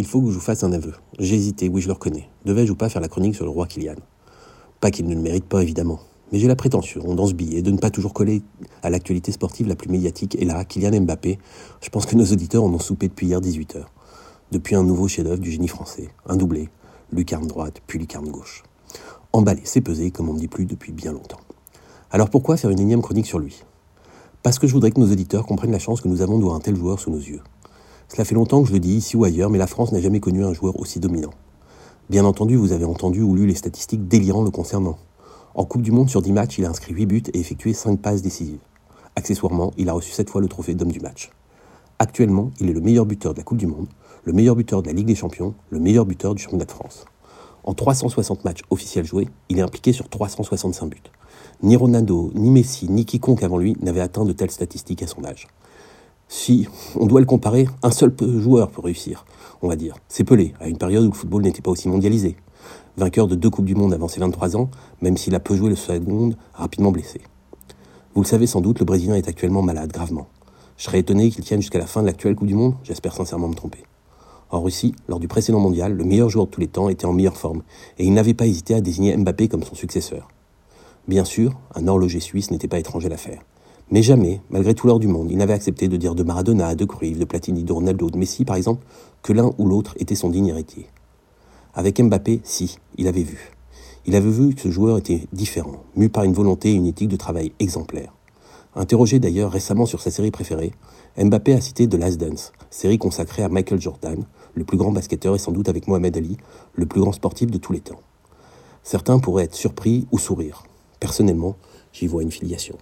Il faut que je vous fasse un aveu. J'ai hésité, oui je le reconnais. Devais-je ou pas faire la chronique sur le roi Kylian? Pas qu'il ne le mérite pas évidemment. Mais j'ai la prétention, dans ce billet, de ne pas toujours coller à l'actualité sportive la plus médiatique, et là, Kylian Mbappé, je pense que nos auditeurs en ont soupé depuis hier 18h. Depuis un nouveau chef-d'œuvre du génie français, un doublé, lucarne droite, puis lucarne gauche. Emballé, c'est pesé, comme on ne dit plus depuis bien longtemps. Alors pourquoi faire une énième chronique sur lui? Parce que je voudrais que nos auditeurs comprennent la chance que nous avons de voir un tel joueur sous nos yeux. Cela fait longtemps que je le dis ici ou ailleurs, mais la France n'a jamais connu un joueur aussi dominant. Bien entendu, vous avez entendu ou lu les statistiques délirants le concernant. En Coupe du Monde, sur 10 matchs, il a inscrit 8 buts et effectué 5 passes décisives. Accessoirement, il a reçu 7 fois le trophée d'homme du match. Actuellement, il est le meilleur buteur de la Coupe du Monde, le meilleur buteur de la Ligue des Champions, le meilleur buteur du championnat de France. En 360 matchs officiels joués, il est impliqué sur 365 buts. Ni Ronaldo, ni Messi, ni quiconque avant lui n'avait atteint de telles statistiques à son âge. Si on doit le comparer, un seul joueur peut réussir, on va dire. C'est Pelé, à une période où le football n'était pas aussi mondialisé. Vainqueur de deux Coupes du Monde avant ses 23 ans, même s'il a peu joué le monde, rapidement blessé. Vous le savez sans doute, le Brésilien est actuellement malade, gravement. Je serais étonné qu'il tienne jusqu'à la fin de l'actuelle Coupe du Monde, j'espère sincèrement me tromper. En Russie, lors du précédent mondial, le meilleur joueur de tous les temps était en meilleure forme, et il n'avait pas hésité à désigner Mbappé comme son successeur. Bien sûr, un horloger suisse n'était pas étranger à l'affaire. Mais jamais, malgré tout l'or du monde, il n'avait accepté de dire de Maradona, de Cruyff, de Platini, de Ronaldo, de Messi par exemple, que l'un ou l'autre était son digne héritier. Avec Mbappé, si, il avait vu. Il avait vu que ce joueur était différent, mu par une volonté et une éthique de travail exemplaire. Interrogé d'ailleurs récemment sur sa série préférée, Mbappé a cité The Last Dance, série consacrée à Michael Jordan, le plus grand basketteur et sans doute avec Mohamed Ali, le plus grand sportif de tous les temps. Certains pourraient être surpris ou sourire. Personnellement, j'y vois une filiation.